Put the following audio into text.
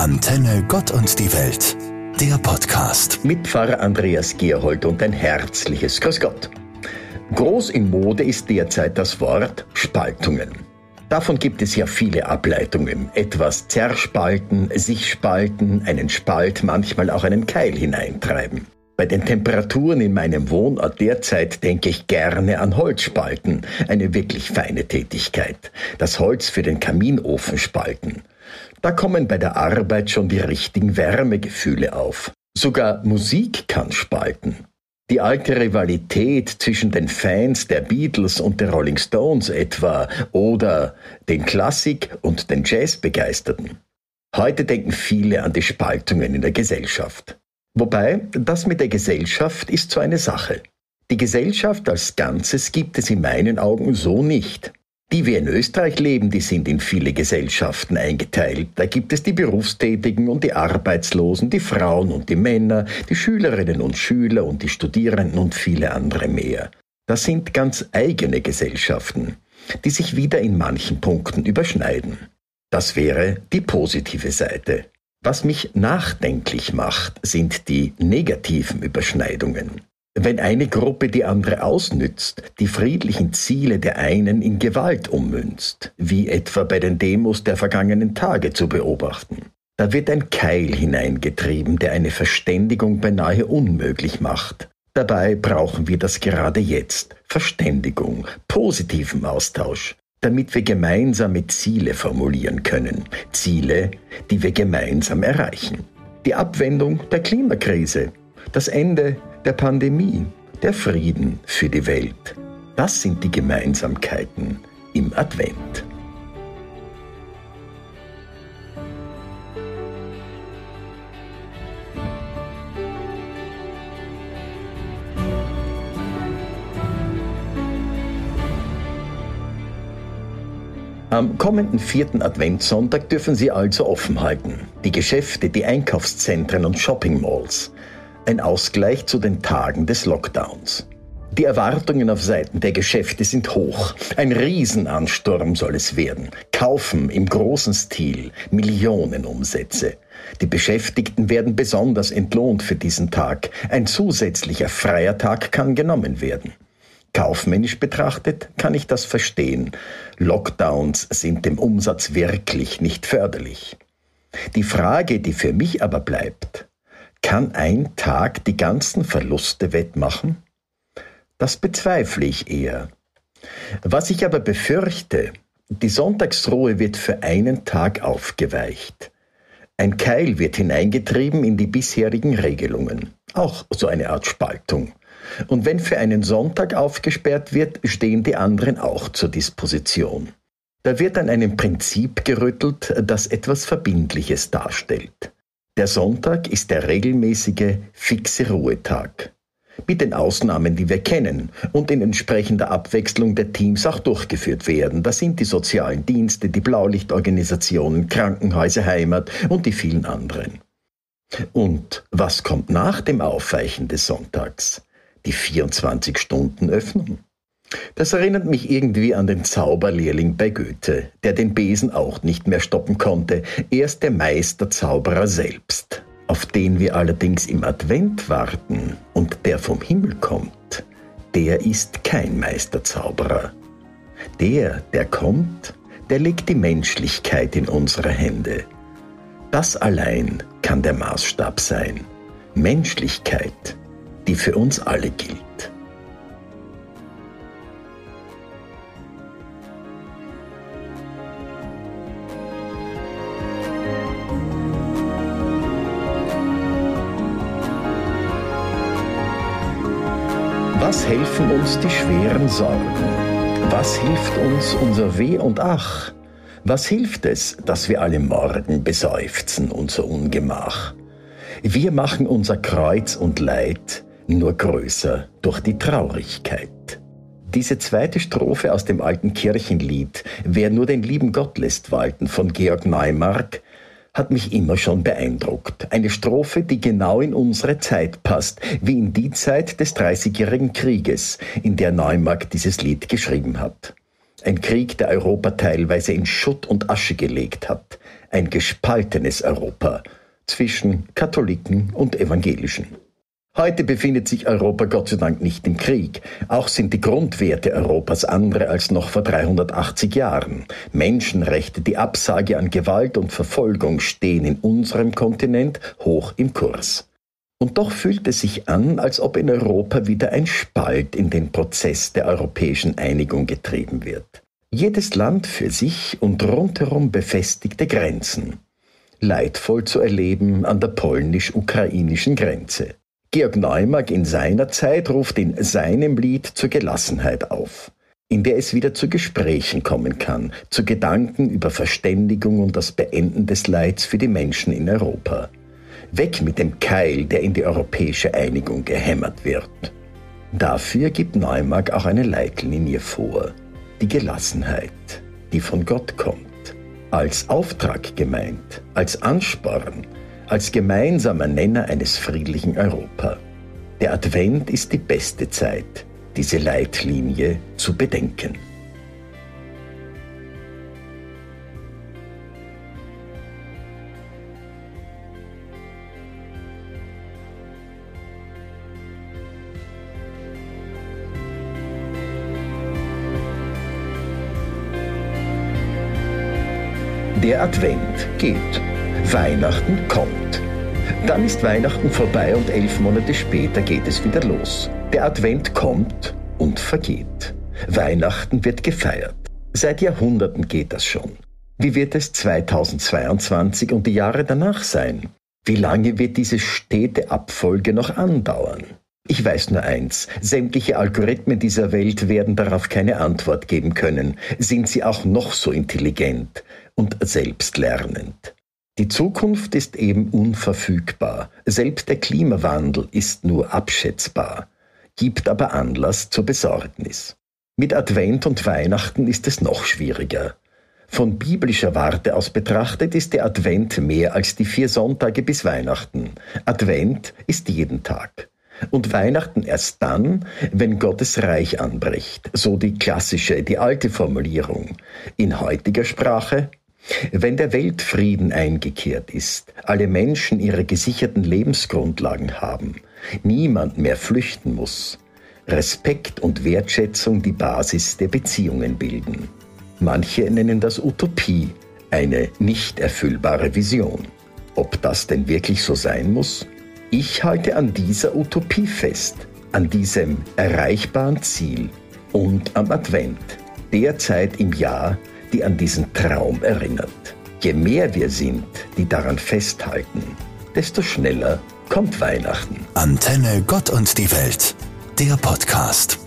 Antenne Gott und die Welt, der Podcast. Mit Pfarrer Andreas Gerhold und ein herzliches Grüß Gott. Groß in Mode ist derzeit das Wort Spaltungen. Davon gibt es ja viele Ableitungen. Etwas zerspalten, sich spalten, einen Spalt, manchmal auch einen Keil hineintreiben. Bei den Temperaturen in meinem Wohnort derzeit denke ich gerne an Holzspalten, eine wirklich feine Tätigkeit. Das Holz für den Kaminofen spalten. Da kommen bei der Arbeit schon die richtigen Wärmegefühle auf. Sogar Musik kann spalten. Die alte Rivalität zwischen den Fans der Beatles und der Rolling Stones etwa oder den Klassik- und den Jazzbegeisterten. Heute denken viele an die Spaltungen in der Gesellschaft. Wobei, das mit der Gesellschaft ist so eine Sache. Die Gesellschaft als Ganzes gibt es in meinen Augen so nicht. Die wir in Österreich leben, die sind in viele Gesellschaften eingeteilt. Da gibt es die Berufstätigen und die Arbeitslosen, die Frauen und die Männer, die Schülerinnen und Schüler und die Studierenden und viele andere mehr. Das sind ganz eigene Gesellschaften, die sich wieder in manchen Punkten überschneiden. Das wäre die positive Seite. Was mich nachdenklich macht, sind die negativen Überschneidungen. Wenn eine Gruppe die andere ausnützt, die friedlichen Ziele der einen in Gewalt ummünzt, wie etwa bei den Demos der vergangenen Tage zu beobachten, da wird ein Keil hineingetrieben, der eine Verständigung beinahe unmöglich macht. Dabei brauchen wir das gerade jetzt, Verständigung, positiven Austausch, damit wir gemeinsame Ziele formulieren können, Ziele, die wir gemeinsam erreichen. Die Abwendung der Klimakrise, das Ende der Pandemie, der Frieden für die Welt. Das sind die Gemeinsamkeiten im Advent. Am kommenden vierten Adventssonntag dürfen Sie also offen halten. Die Geschäfte, die Einkaufszentren und Shoppingmalls ein Ausgleich zu den Tagen des Lockdowns. Die Erwartungen auf Seiten der Geschäfte sind hoch. Ein Riesenansturm soll es werden. Kaufen im großen Stil, Millionenumsätze. Die Beschäftigten werden besonders entlohnt für diesen Tag. Ein zusätzlicher freier Tag kann genommen werden. Kaufmännisch betrachtet kann ich das verstehen. Lockdowns sind dem Umsatz wirklich nicht förderlich. Die Frage, die für mich aber bleibt, kann ein Tag die ganzen Verluste wettmachen? Das bezweifle ich eher. Was ich aber befürchte, die Sonntagsruhe wird für einen Tag aufgeweicht. Ein Keil wird hineingetrieben in die bisherigen Regelungen. Auch so eine Art Spaltung. Und wenn für einen Sonntag aufgesperrt wird, stehen die anderen auch zur Disposition. Da wird an einem Prinzip gerüttelt, das etwas Verbindliches darstellt. Der Sonntag ist der regelmäßige, fixe Ruhetag. Mit den Ausnahmen, die wir kennen und in entsprechender Abwechslung der Teams auch durchgeführt werden. Das sind die sozialen Dienste, die Blaulichtorganisationen, Krankenhäuser, Heimat und die vielen anderen. Und was kommt nach dem Aufweichen des Sonntags? Die 24-Stunden-Öffnung. Das erinnert mich irgendwie an den Zauberlehrling bei Goethe, der den Besen auch nicht mehr stoppen konnte. Er ist der Meisterzauberer selbst, auf den wir allerdings im Advent warten und der vom Himmel kommt. Der ist kein Meisterzauberer. Der, der kommt, der legt die Menschlichkeit in unsere Hände. Das allein kann der Maßstab sein. Menschlichkeit, die für uns alle gilt. Was helfen uns die schweren Sorgen? Was hilft uns unser Weh und Ach? Was hilft es, dass wir alle Morgen beseufzen unser Ungemach? Wir machen unser Kreuz und Leid nur größer durch die Traurigkeit. Diese zweite Strophe aus dem alten Kirchenlied Wer nur den lieben Gott lässt walten von Georg Neumark hat mich immer schon beeindruckt. Eine Strophe, die genau in unsere Zeit passt, wie in die Zeit des Dreißigjährigen Krieges, in der Neumark dieses Lied geschrieben hat. Ein Krieg, der Europa teilweise in Schutt und Asche gelegt hat. ein gespaltenes Europa zwischen Katholiken und Evangelischen. Heute befindet sich Europa Gott sei Dank nicht im Krieg. Auch sind die Grundwerte Europas andere als noch vor 380 Jahren. Menschenrechte, die Absage an Gewalt und Verfolgung stehen in unserem Kontinent hoch im Kurs. Und doch fühlt es sich an, als ob in Europa wieder ein Spalt in den Prozess der europäischen Einigung getrieben wird. Jedes Land für sich und rundherum befestigte Grenzen. Leidvoll zu erleben an der polnisch-ukrainischen Grenze. Georg Neumark in seiner Zeit ruft in seinem Lied zur Gelassenheit auf, in der es wieder zu Gesprächen kommen kann, zu Gedanken über Verständigung und das Beenden des Leids für die Menschen in Europa. Weg mit dem Keil, der in die europäische Einigung gehämmert wird. Dafür gibt Neumark auch eine Leitlinie vor, die Gelassenheit, die von Gott kommt, als Auftrag gemeint, als Ansporn, als gemeinsamer Nenner eines friedlichen Europa. Der Advent ist die beste Zeit, diese Leitlinie zu bedenken. Der Advent geht. Weihnachten kommt. Dann ist Weihnachten vorbei und elf Monate später geht es wieder los. Der Advent kommt und vergeht. Weihnachten wird gefeiert. Seit Jahrhunderten geht das schon. Wie wird es 2022 und die Jahre danach sein? Wie lange wird diese stete Abfolge noch andauern? Ich weiß nur eins, sämtliche Algorithmen dieser Welt werden darauf keine Antwort geben können, sind sie auch noch so intelligent und selbstlernend. Die Zukunft ist eben unverfügbar. Selbst der Klimawandel ist nur abschätzbar, gibt aber Anlass zur Besorgnis. Mit Advent und Weihnachten ist es noch schwieriger. Von biblischer Warte aus betrachtet ist der Advent mehr als die vier Sonntage bis Weihnachten. Advent ist jeden Tag. Und Weihnachten erst dann, wenn Gottes Reich anbricht. So die klassische, die alte Formulierung. In heutiger Sprache wenn der Weltfrieden eingekehrt ist, alle Menschen ihre gesicherten Lebensgrundlagen haben, niemand mehr flüchten muss, Respekt und Wertschätzung die Basis der Beziehungen bilden. Manche nennen das Utopie, eine nicht erfüllbare Vision. Ob das denn wirklich so sein muss? Ich halte an dieser Utopie fest, an diesem erreichbaren Ziel und am Advent, der Zeit im Jahr, die an diesen Traum erinnert. Je mehr wir sind, die daran festhalten, desto schneller kommt Weihnachten. Antenne Gott und die Welt, der Podcast.